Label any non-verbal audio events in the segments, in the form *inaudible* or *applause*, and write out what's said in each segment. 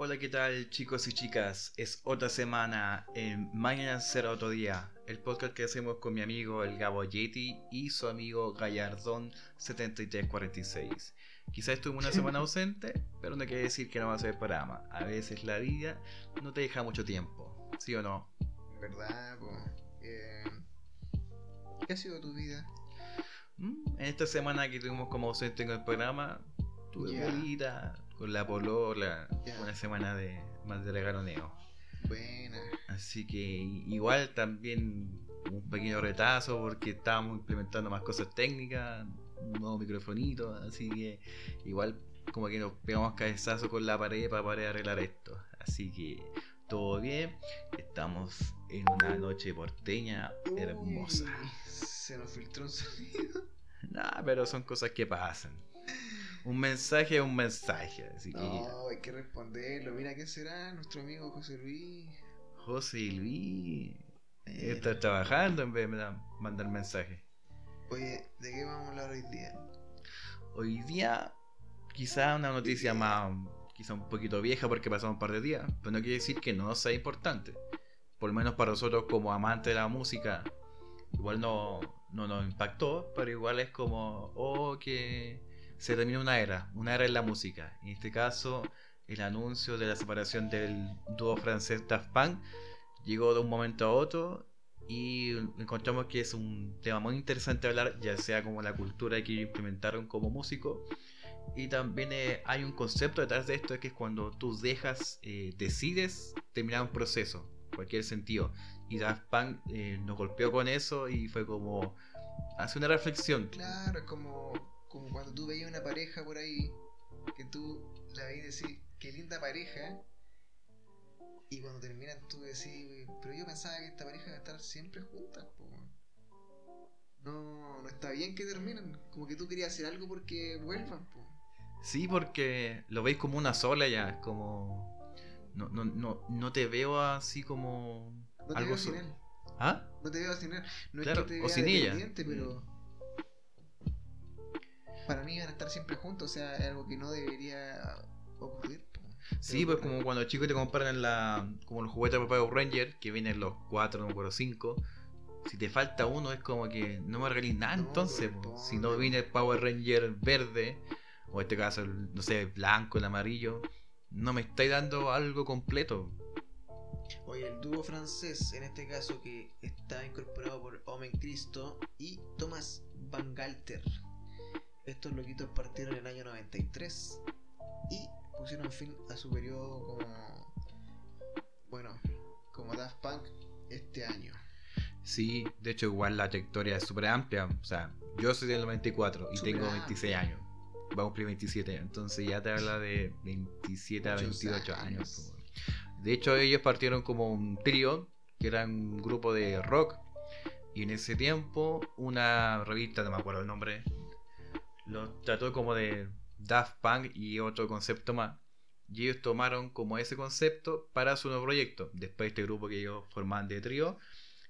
Hola, ¿qué tal chicos y chicas? Es otra semana en Mañana será otro día, el podcast que hacemos con mi amigo el Gabo Yeti y su amigo Gallardón 7346. Quizás estuve una semana *laughs* ausente, pero no quiere decir que no va a ser programa. A veces la vida no te deja mucho tiempo, ¿sí o no? ¿Verdad? Eh, ¿Qué ha sido tu vida? Mm, En esta semana que tuvimos como ausente en el programa, tuve Ya. bolita con la polola, Ya. una semana de más de regaloneo. Buena. Así que igual también un pequeño retazo porque estábamos implementando más cosas técnicas, un nuevo microfonito, así que igual como que nos pegamos cabezazo con la pared para poder arreglar esto. Así que todo bien, estamos en una noche porteña hermosa. Uy, se nos filtró un sonido. *laughs* Nah, pero son cosas que pasan. Un mensaje es un mensaje, así que No, hay que responderlo. Mira, ¿qué será nuestro amigo José Luis? José Luis Eh, está trabajando en vez de mandar mensaje. Oye, ¿de qué vamos a hablar hoy día? Hoy día, quizá una noticia más, quizá un poquito vieja porque pasamos un par de días, pero no quiere decir que no sea importante. Por lo menos para nosotros como amantes de la música, igual no, no nos impactó, pero igual es como, oh, que se termina una era, una era en la música. En este caso, el anuncio de la separación del dúo francés Daft Punk llegó de un momento a otro y encontramos que es un tema muy interesante hablar, ya sea como la cultura que implementaron como músico. Y también eh, hay un concepto detrás de esto que es cuando tú dejas, eh, decides terminar un proceso, cualquier sentido. Y Daft Punk eh, nos golpeó con eso y fue como hace una reflexión. Claro, como, como cuando tú veías una pareja por ahí, que tú la veías y decís, qué linda pareja. Y cuando terminan tú decís, pero yo pensaba que esta pareja iba a estar siempre juntas, po. No, no está bien que terminen. Como que tú querías hacer algo porque vuelvan, po. Sí, porque lo veis como una sola ya, es como... No, no, no, no te veo así como... No te algo veo sin él. ¿Ah? No te veo sin él. No Claro, es que te o vea sin ella. pero. Para mí van a estar siempre juntos, o sea, es algo que no debería ocurrir. Sí, pues como cuando los chicos te comparan la, como los juguetes de Power Ranger, que vienen los cuatro, no me acuerdo, cinco. Si te falta uno, es como que no me regalís nada No, entonces. Si no viene el Power Ranger verde, o en este caso, el, no sé, el blanco, el amarillo, no me estáis dando algo completo. Oye, el dúo francés, en este caso, que está incorporado por Omen Cristo y Thomas Van Galter. Estos loquitos partieron en el año 93 y pusieron fin a su periodo como. Bueno, como Daft Punk este año. Sí, de hecho, igual la trayectoria es súper amplia. O sea, yo soy del 94 y Súper tengo amplia. 26 años. Va a cumplir 27, entonces ya te habla de 27 a Muchos 28 años. años. po. De hecho, ellos partieron como un trío, que era un grupo de rock. Y en ese tiempo, una revista, no me acuerdo el nombre, los trató como de Daft Punk y otro concepto más. Y ellos tomaron como ese concepto para su nuevo proyecto. Después este grupo que ellos formaban de trío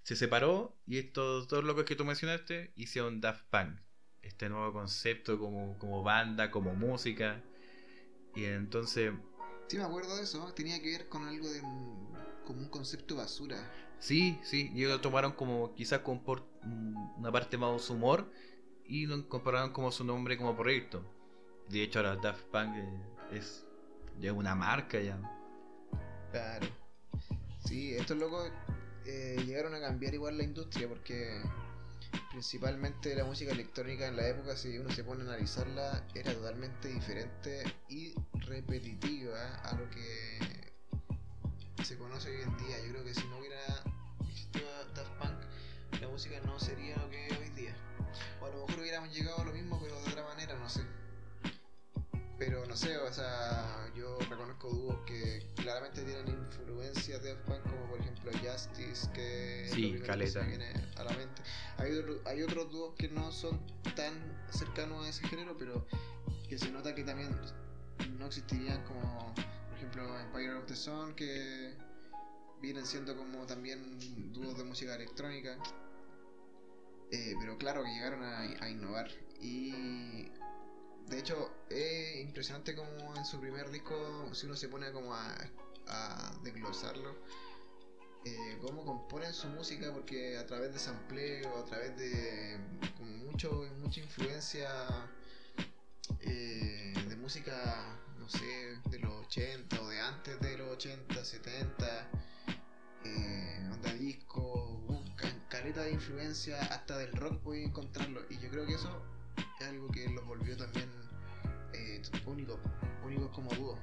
se separó y estos dos locos que tú mencionaste hicieron Daft Punk. Este nuevo concepto como, como banda, como música. Y entonces, Sí, me acuerdo de eso. Tenía que ver con algo de. un- como un concepto basura. sí, sí, y ellos lo tomaron como quizás con por, mm, una parte más su humor y lo incorporaron como su nombre como proyecto. De hecho, ahora Daft Punk eh, es ya una marca ya. Claro. Sí, estos locos eh, llegaron a cambiar igual la industria porque principalmente la música electrónica en la época, si uno se pone a analizarla, era totalmente diferente y repetitiva a lo que se conoce hoy en día. Yo creo que si no hubiera existido Daft Punk, la música no sería lo que es hoy día. O a lo mejor hubiéramos llegado a lo mismo, pero de otra manera, no sé. Pero no sé, o sea, yo reconozco dúos que claramente tienen influencias de Punk, como por ejemplo Justice, que es Sí, que se me viene a la mente. Hay, otro- hay otros dúos que no son tan cercanos a ese género, pero que se nota que también no existirían como, por ejemplo, Empire of the Sun, que vienen siendo como también dúos de música electrónica. Eh, pero claro que llegaron a, innovar. Y De hecho, es impresionante como en su primer disco, si uno se pone como a, a desglosarlo, eh, cómo componen su música, porque a través de sampleo, a través de como mucho, mucha influencia eh, de música, no sé, de los 80 o de antes de los 80, 70, eh, onda disco, caleta de influencia, hasta del rock pueden encontrarlo. Y yo creo que eso es algo que los volvió también eh, únicos, únicos como dúo.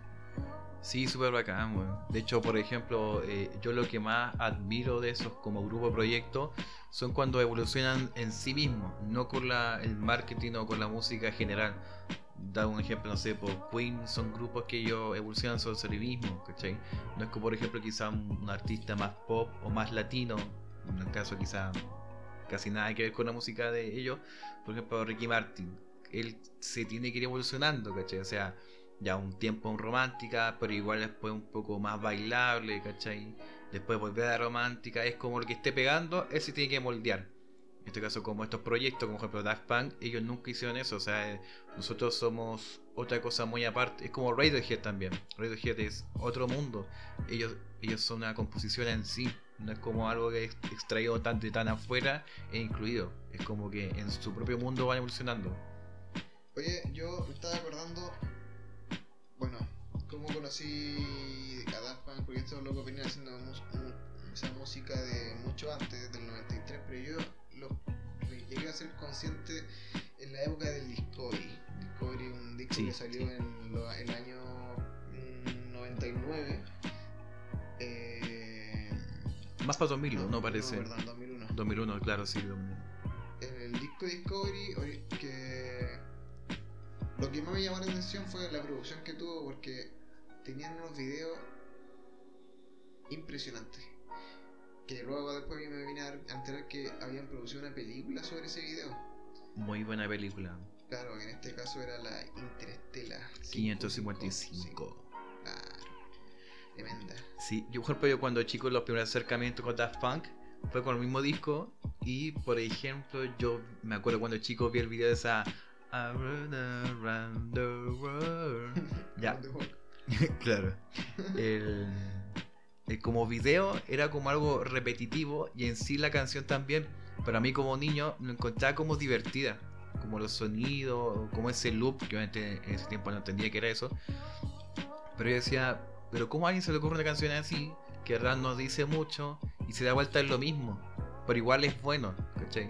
Sí, súper bacán. De hecho, por ejemplo, eh, yo lo que más admiro de esos como grupo proyecto son cuando evolucionan en sí mismos, no con la, el marketing o con la música general. Da un ejemplo, no sé, por Queen son grupos que ellos evolucionan sobre sí mismos, ¿cachai? No es como, por ejemplo, quizá un artista más pop o más latino, en el caso quizá casi nada que ver con la música de ellos. Por ejemplo, Ricky Martin, él se tiene que ir evolucionando, ¿cachai? O sea, ya un tiempo en romántica, pero igual después un poco más bailable, ¿cachai? Después volver a la romántica, es como lo que esté pegando, él se tiene que moldear. En este caso, como estos proyectos, como por ejemplo Daft Punk, ellos nunca hicieron eso, o sea, eh, nosotros somos otra cosa muy aparte. Es como Radiohead también. Radiohead es otro mundo. Ellos, ellos son una composición en sí. No es como algo que es extraído tan de tan afuera e incluido. Es como que en su propio mundo van evolucionando. Oye, yo me estaba acordando, bueno, cómo conocí a Daft Punk, porque estos locos venían haciendo esa música de mucho antes, del 93, pero yo lo llegué a ser consciente en la época del Discovery. Discovery, un disco Sí, que salió sí. en lo- el año mm, 99. Eh, Más para 2000, no, parece. perdón, 2001. 2001, claro, sí. 2001. en el disco Discovery que lo que más me llamó la atención fue la producción que tuvo porque tenían unos videos impresionantes que luego después me vine a enterar que habían producido una película sobre ese video Muy buena película. claro en este caso era la Interestela 555. claro tremenda Sí, yo por ejemplo yo cuando chico los primeros acercamientos con Daft Punk fue con el mismo disco y por ejemplo yo me acuerdo cuando chico vi el video de esa I run around the world. Ya. *laughs* Claro. El, el como video era como algo repetitivo y en sí la canción también, pero a mí como niño lo encontraba como divertida, como los sonidos, como ese loop, que obviamente en ese tiempo no entendía que era eso, pero yo decía, pero ¿cómo a alguien se le ocurre una canción así, que de verdad no dice mucho y se da vuelta en lo mismo, pero igual es bueno, ¿cachai?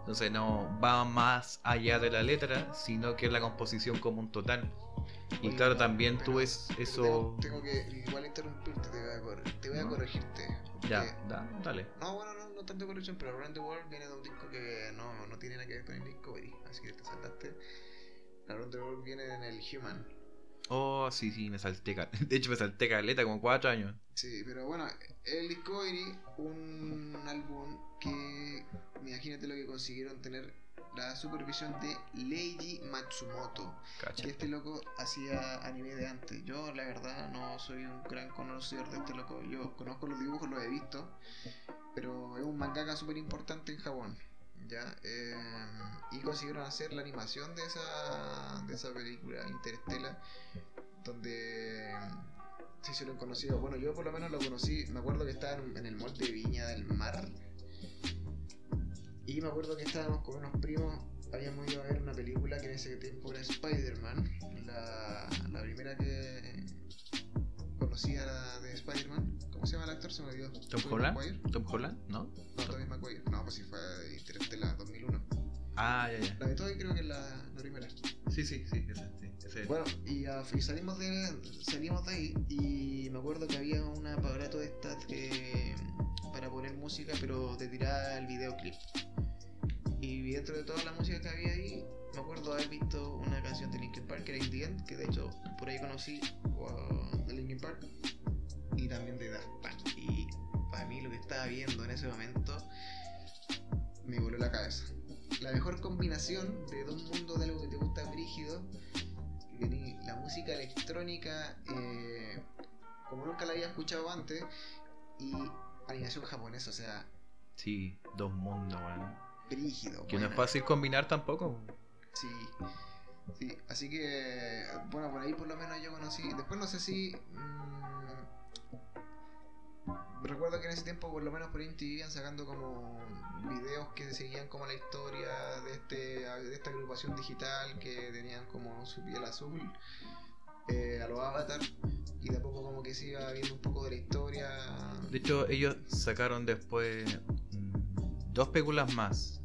Entonces no va más allá de la letra, sino que es la composición como un total. Y Oye, claro, también pero- tú es eso... tengo, tengo que igual interrumpirte te voy a, corre- te voy a ¿No? corregirte Ya, da, dale. No, bueno, no, no tanto corrección, pero Around the World viene de un disco que no, no tiene nada que ver con el Discovery, así que te saltaste. Around the World viene en el Human. Oh, sí, sí, me salté. *laughs* De hecho, me salté caleta como cuatro años. Sí, pero bueno, el Discovery, un álbum que, imagínate lo que consiguieron tener la supervisión de Leiji Matsumoto, que este loco hacía anime de antes. Yo, la verdad, no soy un gran conocedor de este loco. Yo conozco los dibujos, los he visto, pero es un mangaka súper importante en Japón. ¿Ya? Eh, y consiguieron hacer la animación de esa, de esa película Interestela, donde se hicieron conocidos. Bueno, yo por lo menos lo conocí, me acuerdo que estaba en, el mall de Viña del Mar. Y me acuerdo que estábamos con unos primos, habíamos ido a ver una película que en ese tiempo era Spider-Man, la, la primera que conocía de Spider-Man. ¿Cómo se llama el actor? Se me olvidó. ¿Tom ¿Tobey Holland? ¿Tom Holland? ¿No? No, Tobey Maguire. No, pues sí fue Interstellar 2001. Ah, ya, ya. La de Tobey creo que es la, la primera. Sí, sí, sí, ese, sí, ese. Bueno, y, ah, y salimos de salimos de ahí y me acuerdo que había un aparato de estas que para poner música, pero te tiraba el videoclip. Y dentro de toda la música que había ahí, me acuerdo haber visto una canción de Linkin Park que era In The End, que de hecho por ahí conocí uh, de Linkin Park y también de Daft Punk. Y para mí lo que estaba viendo en ese momento me voló la cabeza. La mejor combinación de dos mundos de algo que te gusta brígido la música electrónica eh, como nunca la había escuchado antes y animación japonesa, o sea, Sí, dos mundos, weón. brígido. Que no es fácil combinar tampoco. Sí. Sí, así que, bueno, por ahí por lo menos yo conocí. Después no sé si. mm, recuerdo que en ese tiempo, por lo menos por MTV, iban sacando como videos que seguían como la historia de, este, de esta agrupación digital que tenían como su piel azul. eh, a los Avatar. Y de a poco como que se iba viendo un poco de la historia. De hecho, ellos sacaron después mm, dos películas más.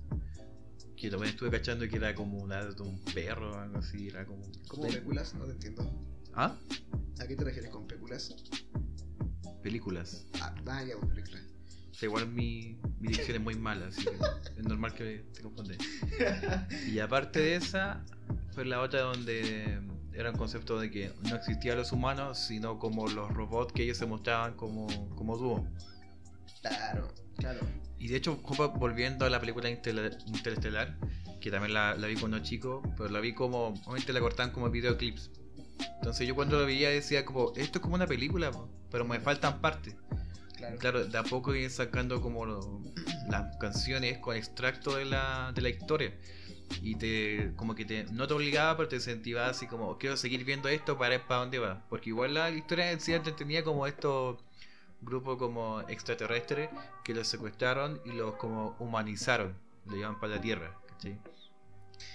Que también estuve cachando que era como una de un perro o algo así. Era como. ¿Cómo películas? No te entiendo. ¿Ah? ¿A qué te refieres con películas? Películas. Ah, ah, ya, películas. O sea, igual mi, mi dicción es muy mala, así que es normal que te confundas. *laughs* Y aparte de esa, fue la otra donde era un concepto de que no existían los humanos, sino como los robots que ellos se mostraban como, como dúo. Claro, claro. Y de hecho, volviendo a la película Interestelar, que también la, la vi cuando chico, pero la vi como, obviamente la cortaban como videoclips. Entonces yo cuando lo veía decía como, esto es como una película, po, pero me faltan partes. Claro. Claro, de a poco ir sacando como lo- las canciones con extracto de la, de la historia. Y te, como que te, no te obligaba, pero te incentivaba así como, quiero seguir viendo esto para ver para dónde va. Porque igual la historia en sí tenía como estos grupos como extraterrestres que los secuestraron y los como humanizaron, lo llevan para la Tierra, ¿cachai?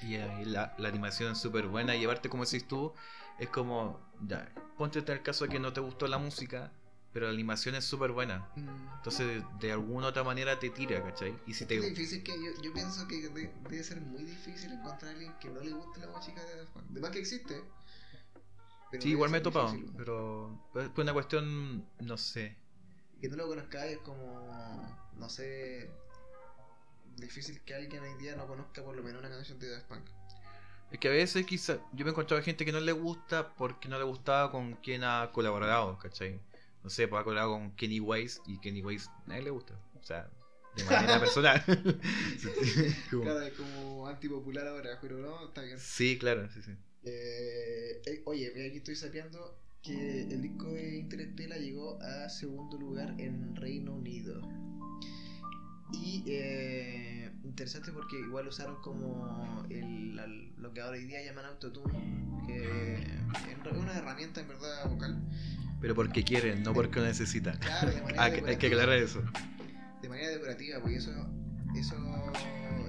Y ahí la, la animación es súper buena y llevarte como decís tú, es como, ya, ponte en el caso de que no te gustó la música, pero la animación es súper buena. Mm. Entonces, de, de alguna otra manera te tira, ¿cachai? Y si te. difícil que yo, yo pienso que de- debe ser muy difícil encontrar a alguien que no le guste la música de Daft Punk. De más que existe. pero Sí, igual me he topado, difícil, pero es una cuestión, no sé. Que no lo conozcáis es como, no sé, difícil que alguien hoy día no conozca por lo menos una canción de Daft Punk. Es que a veces quizá yo me he encontrado gente que no le gusta porque no le gustaba con quien ha colaborado, ¿cachai? No sé, pues ha colaborado con Kenny Weiss y Kenny Weiss a nadie le gusta. O sea, de manera *laughs* personal. Como- Claro, es como antipopular ahora, pero no, está bien. Sí, claro, sí, sí. Eh, eh, oye, mira, aquí estoy sapeando que el disco de Interestela llegó a segundo lugar en Reino Unido. Y eh, interesante porque igual usaron como el, lo que ahora hoy día llaman autotune, que es una herramienta en verdad vocal. Pero porque quieren, no porque lo necesitan. Claro, de manera *laughs* que- hay que aclarar eso. De manera decorativa, porque eso, eso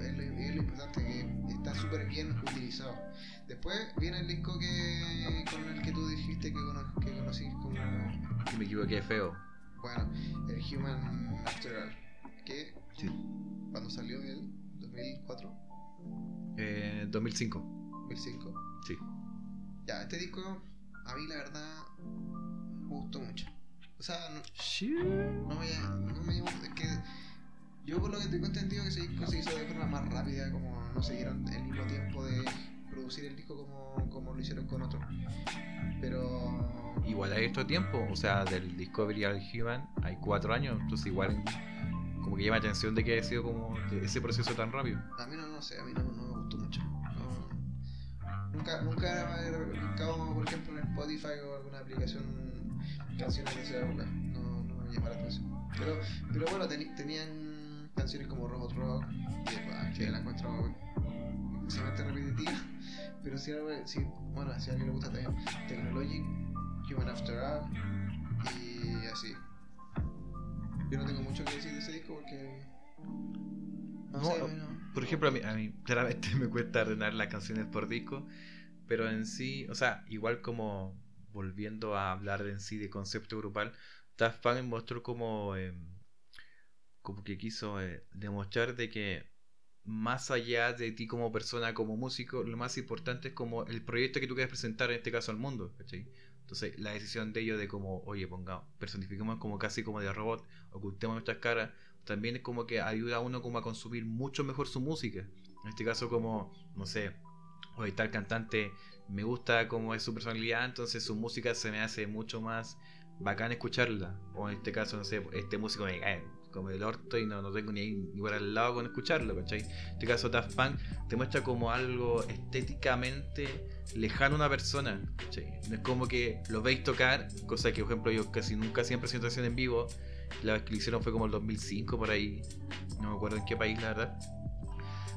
es, lo, es lo importante, que está súper bien utilizado. Después viene el disco que con el que tú dijiste que, cono- que conocí como, me equivoqué, feo. bueno, el Human Natural, que Sí. cuando salió él, 2004, Eh, 2005. 2005, Sí. ya, este disco a mí la verdad me gustó mucho. O sea, no, no me, no me es que yo por lo que tengo entendido que ese disco se hizo de forma más rápida, como no se dieron el mismo tiempo de producir el disco como, como lo hicieron con otros. Pero Igual hay otro tiempo, o sea, del Discovery al Human hay cuatro años, entonces igual como que llama la atención de que haya sido como que ese proceso tan rápido. a mí no, no sé, a mí no, no me gustó mucho. No- nunca, nunca he buscado, por ejemplo, en Spotify o alguna aplicación canciones de esa época. No, no me llama la atención. Pero, pero bueno, teni- tenían canciones como Robot Rock, que, que la encuentro extremadamente repetitiva. Pero si, si, bueno, si a alguien le gusta también Technologic, Human After All y así. Yo no tengo mucho que decir de ese disco porque. No, No, sé, no, no- Por ejemplo, a mí, a mí claramente *laughs* me cuesta ordenar las canciones por disco, pero en sí, o sea, igual como volviendo a hablar en sí de concepto grupal, Daft Punk mostró como, eh, como que quiso eh, demostrar de que más allá de ti como persona, como músico, lo más importante es como el proyecto que tú quieres presentar, en este caso al mundo, ¿cachai? Entonces, la decisión de ellos de como, oye, pongamos, personifiquemos como casi como de robot, ocultemos nuestras caras, también es como que ayuda a uno como a consumir mucho mejor su música. En este caso como, no sé, oye, tal cantante me gusta como es su personalidad, entonces su música se me hace mucho más bacán escucharla. O en este caso, no sé, este músico me cae como el orto y no, no tengo ni ni por al lado con escucharlo, ¿cachai? En este caso Daft Punk te muestra como algo estéticamente lejano a una persona, ¿cachai? No es como que lo veis tocar, cosa que por ejemplo yo casi nunca hacía en presentación en vivo, la vez que lo hicieron fue como el 2005 por ahí, no me acuerdo en qué país la verdad.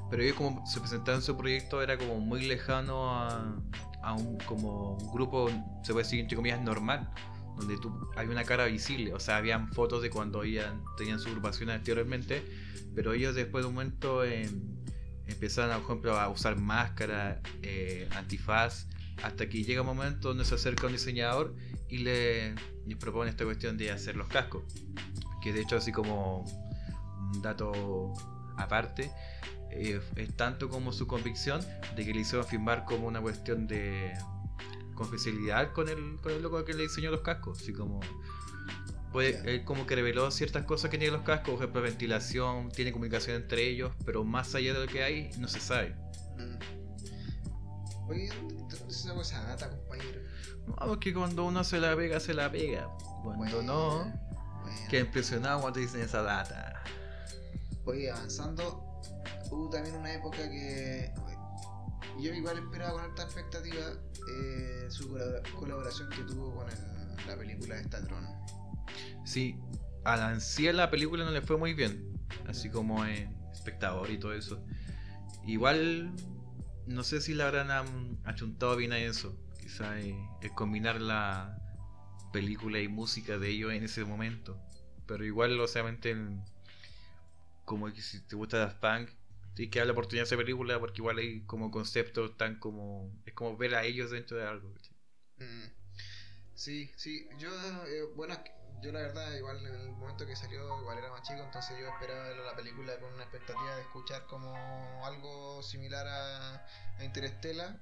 Pero ellos como se presentaban su proyecto era como muy lejano a, a un como un grupo, se puede decir entre comillas, normal. Donde tú, hay una cara visible, o sea, habían fotos de cuando ellos tenían su agrupación anteriormente, pero ellos después de un momento eh, empezaron, por ejemplo, a usar máscara, eh, antifaz, hasta que llega un momento donde se acerca un diseñador y le, le propone esta cuestión de hacer los cascos. Que de hecho, así como un dato aparte, eh, es tanto como su convicción de que le hicieron firmar como una cuestión de confidencialidad con el, con el loco que le diseñó los cascos. Así como. Puede, él como que reveló ciertas cosas que tienen los cascos, por ejemplo, ventilación, tiene comunicación entre ellos, pero más allá de lo que hay, no se sabe. Mm. Oye, ¿dónde se llama esa data, compañero? No, porque cuando uno se la pega, se la pega. Cuando no, bueno. queda impresionado cuando dicen esa data. Oye, avanzando, hubo también una época que yo igual esperaba con alta expectativa eh, su colabora- colaboración que tuvo con el- la película de Statron. Sí, a la en sí a la película no le fue muy bien, así como en espectador y todo eso. Igual, no sé si la habrán achuntado bien a eso. Quizá eh, el combinar la película y música de ellos en ese momento. Pero igual, o sea, en- como que si te gusta Daft Punk, tienes que dar la oportunidad de esa película porque igual hay como conceptos tan como... Es como ver a ellos dentro de algo. Mm. Sí, sí, yo, eh, bueno, yo la verdad, igual en el momento que salió, igual era más chico, entonces yo esperaba la película con una expectativa de escuchar como algo similar a, a Interestela,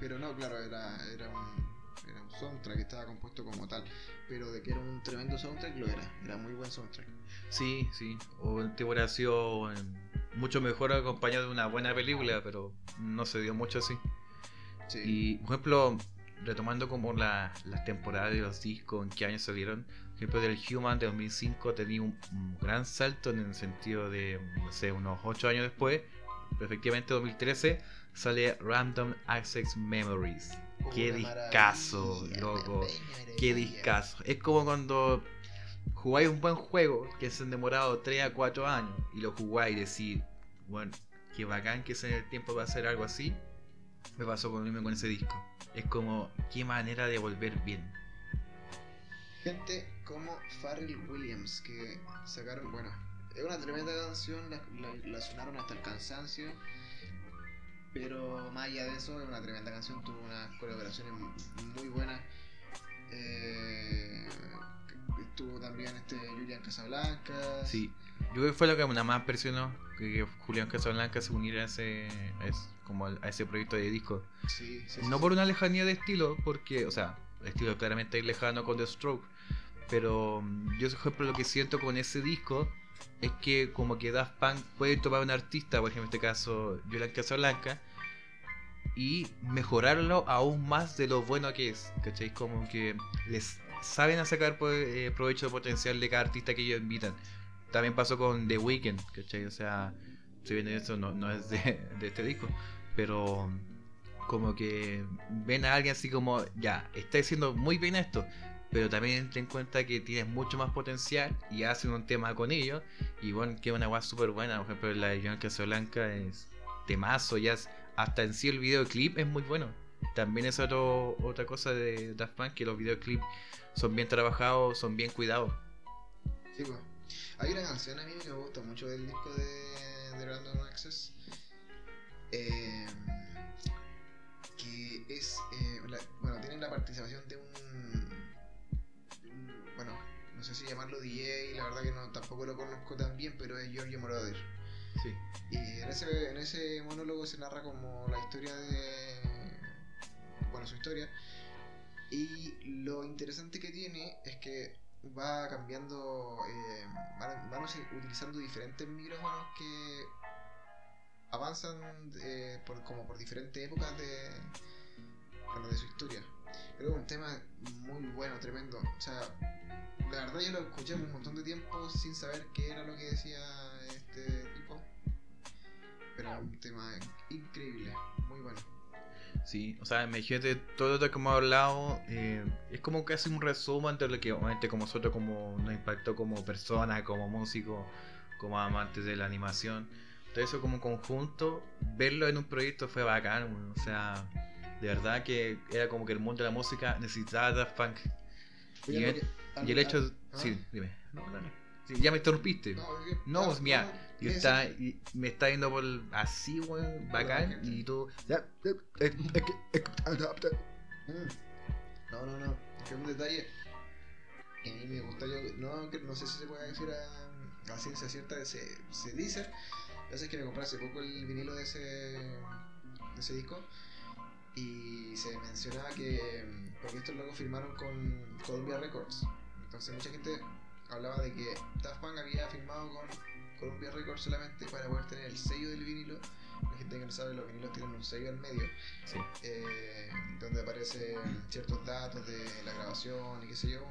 pero no, claro, era, era, un, era un soundtrack que estaba compuesto como tal, pero de que era un tremendo soundtrack lo era, era muy buen soundtrack. Sí, sí. O el tipo eh, mucho mejor acompañado de una buena película, pero no se dio mucho así. Sí, Y, por ejemplo, retomando como la- las temporadas de los discos, en qué año salieron, por ejemplo, del Human de 2005 tenía un, un gran salto en el sentido de, no sé, unos 8 años después, efectivamente 2013 sale Random Access Memories. Qué discazo, loco. Qué discazo. Es como cuando jugáis un buen juego que se han demorado 3 a 4 años y lo jugáis y decís, bueno, qué bacán que sea el tiempo para hacer algo así. Me pasó con mismo con ese disco. Es como, qué manera de volver bien. Gente como Pharrell Williams que sacaron, bueno, es una tremenda canción, la- la sonaron hasta el cansancio, pero más allá de eso es una tremenda canción, tuvo unas colaboraciones muy buenas. Eh, estuvo también este Julian Casablanca. Sí, yo creo que fue lo que nada más impresionó que Julián Casablanca se uniera a ese, a ese- como a ese proyecto de disco. sí, sí, No sí. por una lejanía de estilo, porque, o sea, el estilo claramente es lejano con The Stroke, pero mm, yo, por ejemplo, lo que siento con ese disco es que como que Daft Punk puede tomar a un artista, por ejemplo, en este caso, Julian Casablanca, y mejorarlo aún más de lo bueno que es, ¿cachai? Como que les saben sacar eh, provecho del potencial de cada artista que ellos invitan. También pasó con The Weeknd, ¿cachai? O sea, si bien eso no, no es de, *laughs* de este disco, pero como que ven a alguien así como, ya, está diciendo muy bien esto, pero también ten en cuenta que tienes mucho más potencial y hacen un tema con ellos, y bueno, que una guay súper buena, por ejemplo, la de Joan Casablanca es temazo, ya es- hasta en sí el videoclip es muy bueno. También es otro, otra cosa de Daft Punk, que los videoclips son bien trabajados, son bien cuidados. Sí, pues. Hay una canción a mí que me gusta mucho del disco de, de Random Access. eh, que es. eh, la- bueno, tienen la participación de un, un- Bueno, no sé si llamarlo DJ, la verdad que no tampoco lo conozco tan bien, pero es Giorgio Moroder. Sí. Y en ese, en ese monólogo se narra como la historia de. Bueno, su historia. Y lo interesante que tiene es que va cambiando. Eh, van, van utilizando diferentes micrófonos que avanzan eh, como por diferentes épocas de, bueno, de su historia. Pero es un tema muy bueno, tremendo. O sea, la verdad yo lo escuché un montón de tiempo sin saber qué era lo que decía este tipo. Pero es un tema increíble, muy bueno. Sí, o sea, imagínate todo lo que hemos hablado, eh, es como casi un resumen de lo que obviamente como nosotros como nos impactó como persona, como músico, como amantes de la animación. todo eso como conjunto, verlo en un proyecto fue bacán, o sea, de verdad que era como que el mundo de la música necesitaba Daft Punk. Y, el, no, y el hecho... ah, Sí, dime. No. Sí, ya me interrumpiste. No. No, pues mira, no, y ¿qué está, y me está yendo por así, weón, bacán, y tú... No, no, no. Que un detalle que a mí me gusta, yo no, no sé si se puede decir a, a ciencia cierta, se, se dice. Pasa es que me compré hace poco el vinilo de ese, de ese disco y se mencionaba que, porque estos locos firmaron con Columbia Records. Entonces mucha gente hablaba de que Daft Punk había firmado con Columbia Records solamente para poder tener el sello del vinilo. La gente que no sabe, los vinilos tienen un sello al medio Sí. eh, donde aparecen ciertos datos de la grabación y qué sé yo,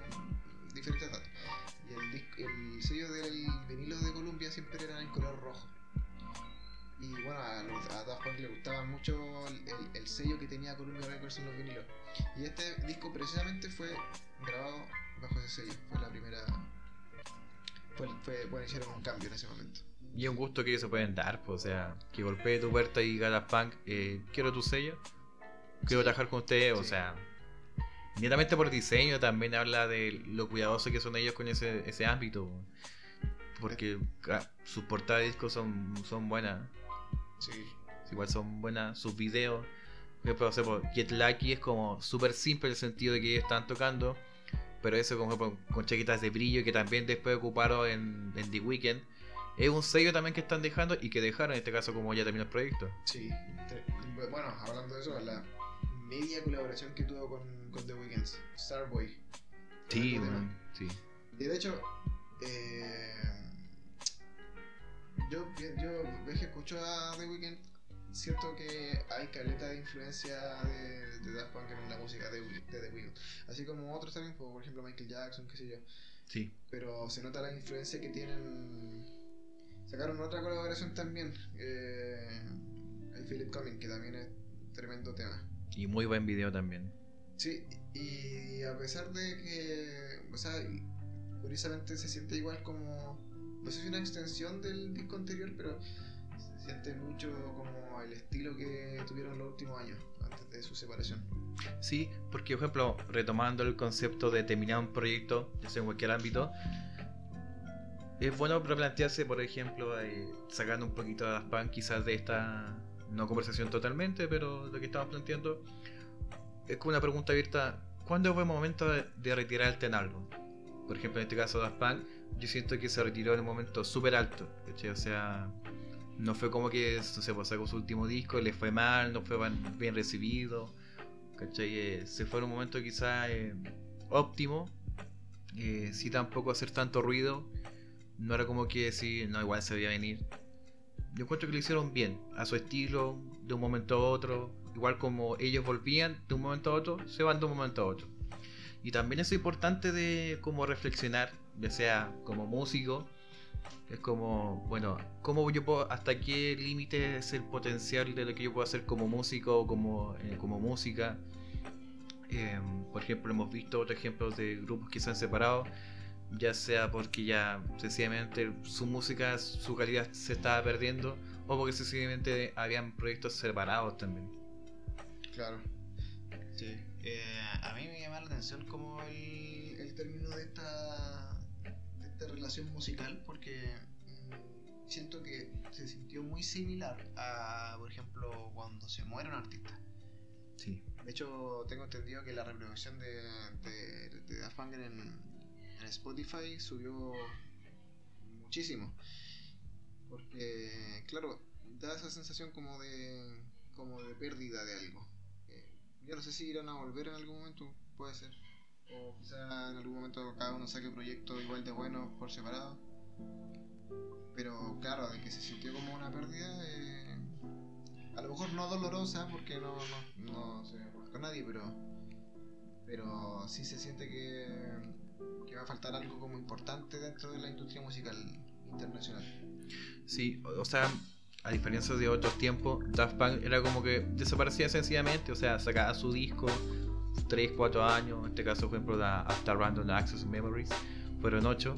diferentes datos. Y el, dis- el sello del vinilo de Columbia siempre era en color rojo. Y bueno, a, a Daft Punk le gustaba mucho el, el- el sello que tenía Columbia Records en los vinilos. Y este disco precisamente fue grabado bajo ese sello. Fue la primera. Fue, fue, bueno, hicieron un cambio en ese momento. Y es un gusto que ellos se pueden dar, pues, o sea, que golpee tu puerta y diga Punk, eh, quiero tu sello, quiero Sí. trabajar con usted, o sea, netamente por diseño también habla de lo cuidadosos que son ellos con ese, ese ámbito, porque ca- sus portadas de discos son, son buenas, Sí. igual son buenas, sus videos, por ejemplo, Get Lucky es como súper simple en el sentido de que ellos están tocando, pero eso como con chaquetas de brillo que también después ocuparon en, en The Weeknd. Es un sello también que están dejando y que dejaron en este caso como ya terminó el proyecto. Sí, bueno, hablando de eso, la media colaboración que tuvo con, con The Weeknd, Starboy. Sí, sí. Y de hecho, eh, yo, yo escucho a The Weeknd, siento que hay caleta de influencia de, de Daft Punk en la música de, de The Weeknd. Así como otros también, como por ejemplo Michael Jackson, qué sé yo. Sí. Pero se nota la influencia que tienen. Sacaron otra colaboración también, eh, el Philip Cumming, que también es tremendo tema. Y muy buen video también. Sí, y a pesar de que, o sea, curiosamente se siente igual como, no sé si una extensión del disco anterior, pero se siente mucho como el estilo que tuvieron los últimos años, antes de su separación. Sí, porque por ejemplo, retomando el concepto de terminar un proyecto, ya sea en cualquier ámbito, es bueno replantearse, por ejemplo, eh, sacando un poquito de Punk quizás de esta, no conversación totalmente, pero lo que estamos planteando, es como una pregunta abierta, ¿cuándo fue el momento de, de retirarte en algo? Por ejemplo, en este caso Daft Punk, yo siento que se retiró en un momento súper alto, ¿cachai? O sea, no fue como que, no pues su último disco, le fue mal, no fue bien recibido, ¿cachai? Eh, se fue en un momento quizá eh, óptimo, eh, sí tampoco hacer tanto ruido, no era como que decir, no, igual se veía venir. Yo encuentro que lo hicieron bien, a su estilo, de un momento a otro, igual como ellos volvían de un momento a otro, se van de un momento a otro. Y también es importante de como reflexionar, ya sea como músico, es como, bueno, ¿cómo yo puedo, hasta qué límite es el potencial de lo que yo puedo hacer como músico o como, eh, como música? Em, por ejemplo, hemos visto otros ejemplos de grupos que se han separado, ya sea porque ya sencillamente su música, su calidad se estaba perdiendo, o porque sencillamente habían proyectos separados también. Claro. Sí. Eh, a mí me llama la atención como el, el término de esta, esta relación musical porque mm, siento que se sintió muy similar a, por ejemplo, cuando se muere un artista. Sí. De hecho, tengo entendido que la reproducción de, de, de Daft Punk en, en Spotify subió muchísimo. Porque, claro, da esa sensación como de, como de pérdida de algo. Eh, yo no sé si irán a volver en algún momento, puede ser. O quizá en algún momento cada uno saque proyectos igual de buenos por separado. Pero claro, de que se sintió como una pérdida, eh, a lo mejor no dolorosa porque no, no, no se con nadie, pero, pero sí se siente que, que va a faltar algo como importante dentro de la industria musical internacional. Sí, o sea, a diferencia de otros tiempos, Daft Punk era como que desaparecía sencillamente, o sea, sacaba su disco 3, 4 años, en este caso, por ejemplo, da hasta Random Access Memories, fueron 8,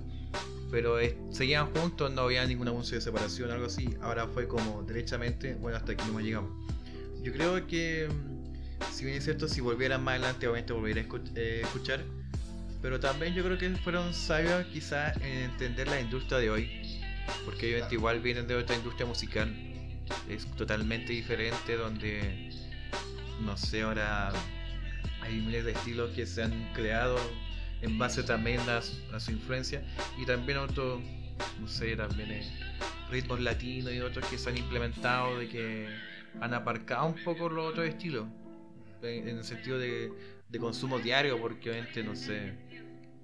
Pero seguían juntos, no había ningún anuncio de separación o algo así. Ahora fue como derechamente, bueno, hasta aquí no llegamos. Yo creo que, mm, si bien es cierto, si volvieran más adelante, obviamente volvería a eh, escuchar. Pero también yo creo que fueron sabios quizás en entender la industria de hoy. Porque obviamente igual vienen de otra industria musical. Es totalmente diferente donde, no sé, ahora hay miles de estilos que se han creado en base también a, su- influencia. Y también otros, no sé, también eh, ritmos latinos y otros que se han implementado de que han aparcado un poco los otros estilos. En, el sentido de, de consumo diario, porque obviamente, no sé,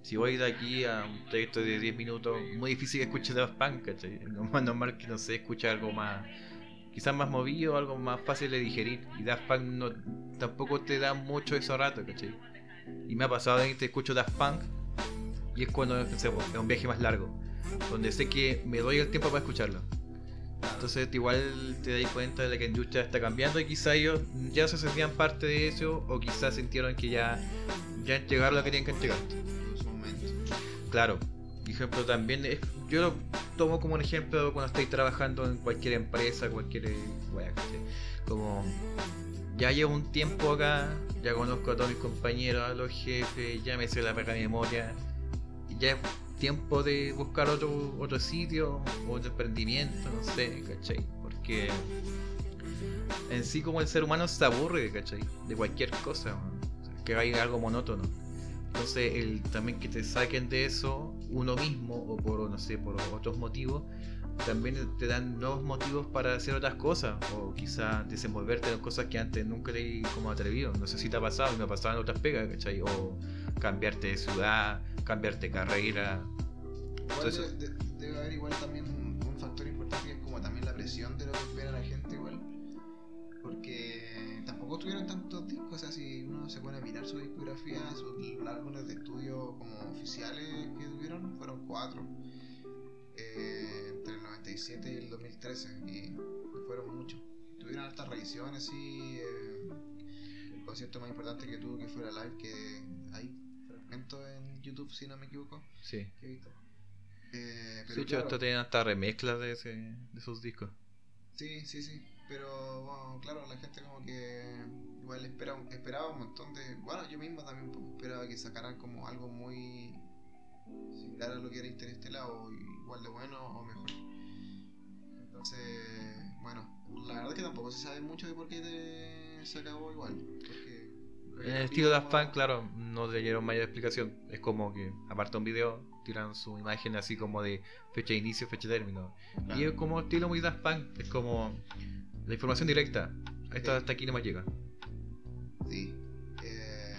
si voy de aquí a un trayecto de 10 minutos, muy difícil que escuche Daft Punk, ¿cachai? *laughs* Normal que, no sé, escuche algo más, quizás más movido, algo más fácil de digerir. Y Daft Punk no, tampoco te da mucho esos ratos, ¿cachai? Y me ha pasado que te escucho Daft Punk y es cuando, no sé, es un viaje más largo, donde sé que me doy el tiempo para escucharlo. Entonces igual te das cuenta de que la industria está cambiando y quizá ellos ya se sentían parte de eso o quizás sintieron que ya, ya entregaron lo que tenían que entregar. Claro, ejemplo también, yo lo tomo como un ejemplo cuando estoy trabajando en cualquier empresa, cualquier... wea, ¿cachai? como ya llevo un tiempo acá, ya conozco a todos mis compañeros, a los jefes, ya me sé la pega memoria, ya es tiempo de buscar otro, otro sitio, otro emprendimiento, no sé, ¿cachai? Porque en sí como el ser humano se aburre, ¿cachai? De cualquier cosa, que haya algo monótono. Entonces, el, también que te saquen de eso uno mismo o por, no sé, por otros motivos, también te dan nuevos motivos para hacer otras cosas o quizás desenvolverte en cosas que antes nunca te como atrevido. No sé si te ha pasado, y me ha pasado en otras pegas, ¿cachai? O cambiarte de ciudad, cambiarte de carrera. Entonces- de- de- debe haber igual también un, un factor importante que es como también la presión de lo que espera la gente tuvieron tantos discos, o sea, si uno se pone a mirar su discografía, sus álbumes de estudio como oficiales que tuvieron, fueron cuatro. eh, entre el 97 y el 2013, y fueron muchos. Tuvieron altas revisiones, sí. eh, el concierto más importante que tuvo que fue la live, que hay fragmentos en YouTube, si no me equivoco, Sí. que he visto. Eh, Sí, pero hecho, claro, esto tiene hasta remezclas de, ese, de esos discos. sí, sí, sí. Pero bueno, claro, la gente como que igual espera, un- esperaba un montón de... Bueno, yo mismo también pues, esperaba que sacaran como algo muy similar a lo que era Interestela o igual de bueno o mejor. Entonces, bueno, la verdad es que tampoco se sabe mucho de por qué te- se acabó igual. Porque En el estilo Daft Punk, claro, no le dieron mayor explicación. Es como que, aparte de un video, tiran su imagen así como de fecha de inicio, fecha de término. Y es como estilo muy Daft Punk, es como la información directa. Esto Sí. hasta aquí no más llega. Sí. Eh,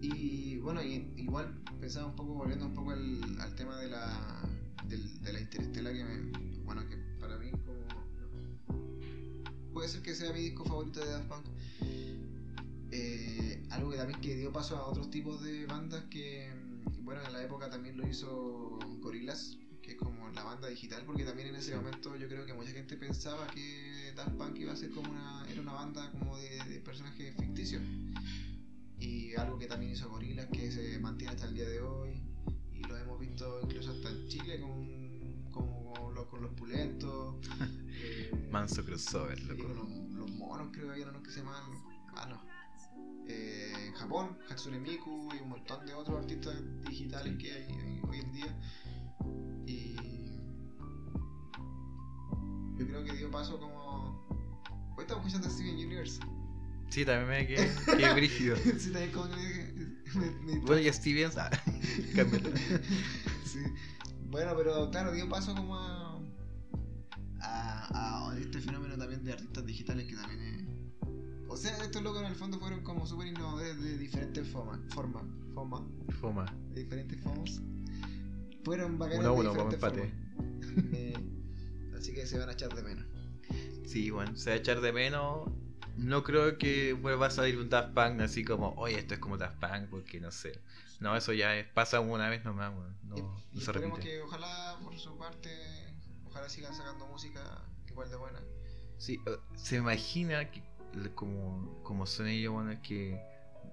y bueno, y- igual pensaba un poco, volviendo un poco al, al tema de la, del- de la interestela que me, bueno, que para mí como... Puede ser que sea mi disco favorito de Daft Punk. Eh, algo que también que dio paso a otros tipos de bandas que, bueno, en la época también lo hizo Gorillaz, la banda digital, porque también en ese momento yo creo que mucha gente pensaba que Daft Punk iba a ser como una, era una banda como de, de personajes ficticios. Y algo que también hizo Gorillaz, que se mantiene hasta el día de hoy, y lo hemos visto incluso hasta en Chile con, con los, con los pulentos. *laughs* eh, Manso crossover, Sí, loco. con los, los monos creo que eran los que se llamaban. Ah, no. Eh, en Japón, Hatsune Miku y un montón de otros artistas digitales que hay hoy en día. Y yo creo que dio paso como. Hoy estamos escuchando Steven Universe. Sí, también me quedé, *laughs* quedé brígido. sí, también como que me, me- me- Bueno, y Stevens, ah, *laughs* sí. Bueno, pero claro, dio paso como a, a, a este fenómeno también de artistas digitales que también es... O sea, estos locos en el fondo fueron como súper innovadores de diferentes formas, formas, formas, Fuma. de diferentes formas. Fueron bacanas Uno a uno, vamos empate. *laughs* así que se van a echar de menos. Sí, bueno, se va a echar de menos. No creo que vuelva a salir un Daft Punk así como, oye, esto es como Daft Punk, porque no sé. No, eso ya es, pasa una vez nomás. No, y, no y se esperemos que ojalá por su parte, ojalá sigan sacando música igual de buena. Sí, se imagina que, como, como son ellos, bueno, que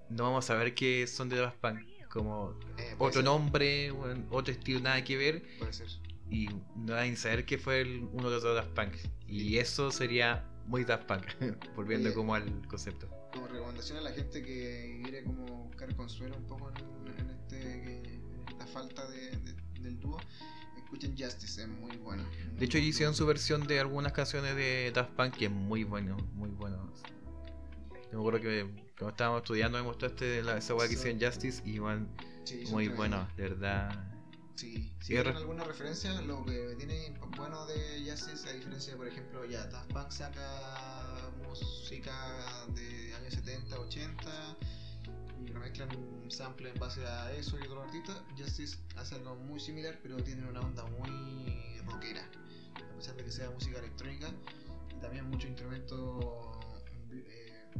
no vamos a ver que son de Daft Punk. Como, Eh, otro ser. nombre, otro estilo, nada que ver. Puede ser. Y no hay ni saber que fue el- uno de los Daft Punk. Y eso sería muy Daft Punk, *laughs* volviendo Oye. como al concepto. Como recomendación a la gente que quiere como buscar consuelo un poco en, en este en esta falta de, de- del dúo, escuchen Justice, es muy bueno. De hecho, ellos hicieron su versión de algunas canciones de Daft Punk que es muy bueno, muy bueno. Yo me acuerdo que cuando estábamos estudiando me mostraste la, esa weá que hicieron Justice y van Sí, muy bueno, de verdad. Sí, si Y quieren re- alguna referencia, lo que tiene bueno de Justice, a diferencia de, por ejemplo, ya Daft Punk saca música de años 70, 80 y remezclan un sample en base a eso y otros artistas, Justice hace algo muy similar, pero tiene una onda muy rockera, a pesar de que sea música electrónica y también mucho instrumento, eh,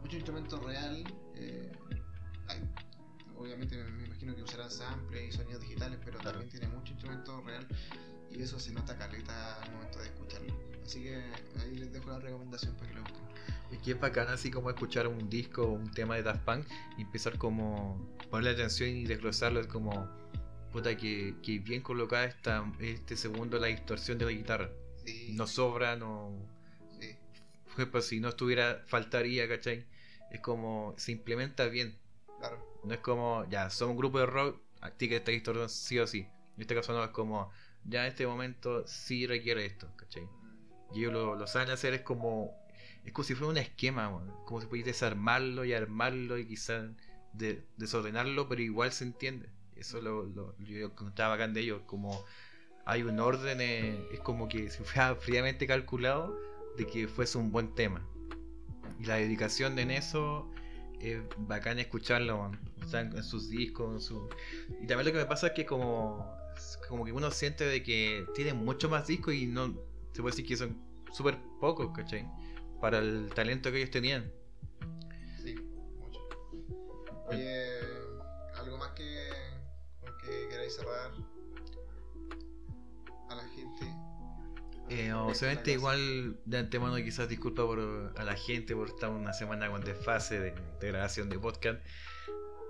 mucho instrumento real. eh, obviamente me, me imagino que usarán samples y sonidos digitales, pero Claro. también tiene mucho instrumento real y eso se nota caleta al momento de escucharlo. Así que ahí les dejo la recomendación para que lo busquen. Es que es bacán así como escuchar un disco o un tema de Daft Punk y empezar como ponerle atención y desglosarlo. Es como, puta, que, que bien colocada está este segundo la distorsión de la guitarra. Sí, No sobra, no. sí, ejemplo, si no estuviera, faltaría, ¿cachai? Es como, se implementa bien. claro. No es como, ya, somos un grupo de rock, a ti que esta distorsión sí o sí. En este caso no, es como, ya en este momento sí requiere esto, ¿cachai? Y ellos lo, saben hacer, es como, es como si fuera un esquema, weón. como si pudieras desarmarlo y armarlo y quizás de- desordenarlo, pero igual se entiende. Eso lo, lo, yo contaba bacán de ellos, como hay un orden, eh, es como que si fuera *laughs* fríamente calculado de que fuese un buen tema. Y la dedicación en eso es bacán escucharlo, weón. Están en sus discos, en su... Y también lo que me pasa es que como, como que uno siente de que tienen mucho más discos y no se puede decir que son súper pocos, ¿cachai? Para el talento que ellos tenían. Sí, mucho. Oye, ¿algo más que que queráis cerrar a la gente? Eh, obviamente igual de antemano quizás disculpa por, a la gente por estar una semana con desfase de, de grabación de podcast.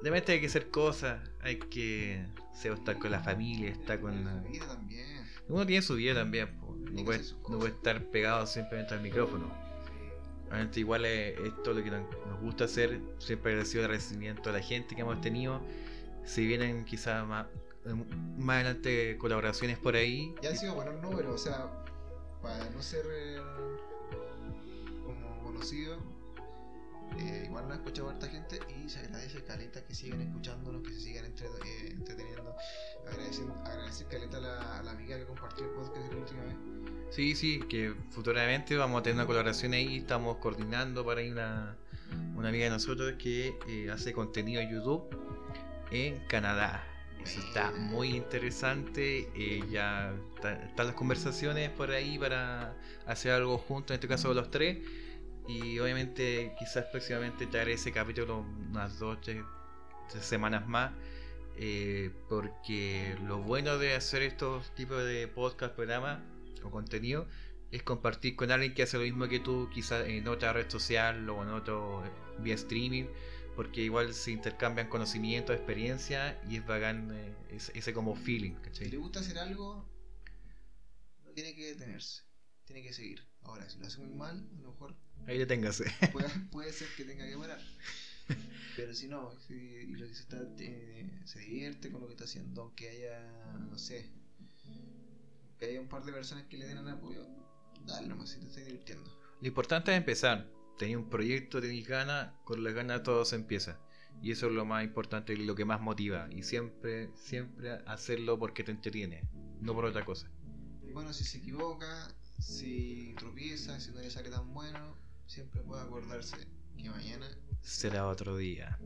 De repente hay que hacer cosas, hay que se- estar con la familia, estar con la... Su vida también. Uno tiene su vida también, po. No, puede, no puede estar pegado simplemente al micrófono. Obviamente igual es, esto lo que nos nos gusta hacer, siempre agradecido el agradecimiento a la gente que hemos tenido. Si vienen quizás más, más adelante colaboraciones por ahí, Ya han sido buenos números, o sea, para no ser eh, como conocido, eh, igual nos ha escuchado harta gente y se agradece caleta que sigan escuchándonos, que se sigan entre- eh, entreteniendo. Agradecer, agradecer caleta a la, a la amiga que compartió el podcast la última vez. Sí, sí, que futuramente vamos a tener una colaboración ahí, estamos coordinando para ahí una, una amiga de nosotros que eh, hace contenido en YouTube en Canadá. Eso está muy interesante, eh, ya está- están las conversaciones por ahí para hacer algo juntos, en este caso los tres, y obviamente quizás próximamente traeré ese capítulo unas dos, tres, tres semanas más. eh, porque lo bueno de hacer estos tipos de podcast, programas o contenido es compartir con alguien que hace lo mismo que tú, quizás en otra red social o en otro eh, vía streaming, porque igual se intercambian conocimientos, experiencia y es bacán eh, ese, ese como feeling, Si ¿cachai? le gusta hacer algo, no tiene que detenerse, tiene que seguir. Ahora, si lo hace muy mal, a lo mejor Ahí deténgase. puede, *laughs* puede ser que tenga que parar. Pero si no, si y lo que se, está, eh, se divierte con lo que está haciendo, aunque haya, no sé, que haya un par de personas que le den el apoyo, dale nomás si te estás divirtiendo. Lo importante es empezar. Tenés un proyecto, tenés ganas, con las ganas todo se empieza. Y eso es lo más importante y lo que más motiva. Y siempre, siempre hacerlo porque te entretiene, no por otra cosa. Y bueno, si se equivoca, si tropieza, si no le sale tan bueno, siempre puede acordarse que mañana Será otro día.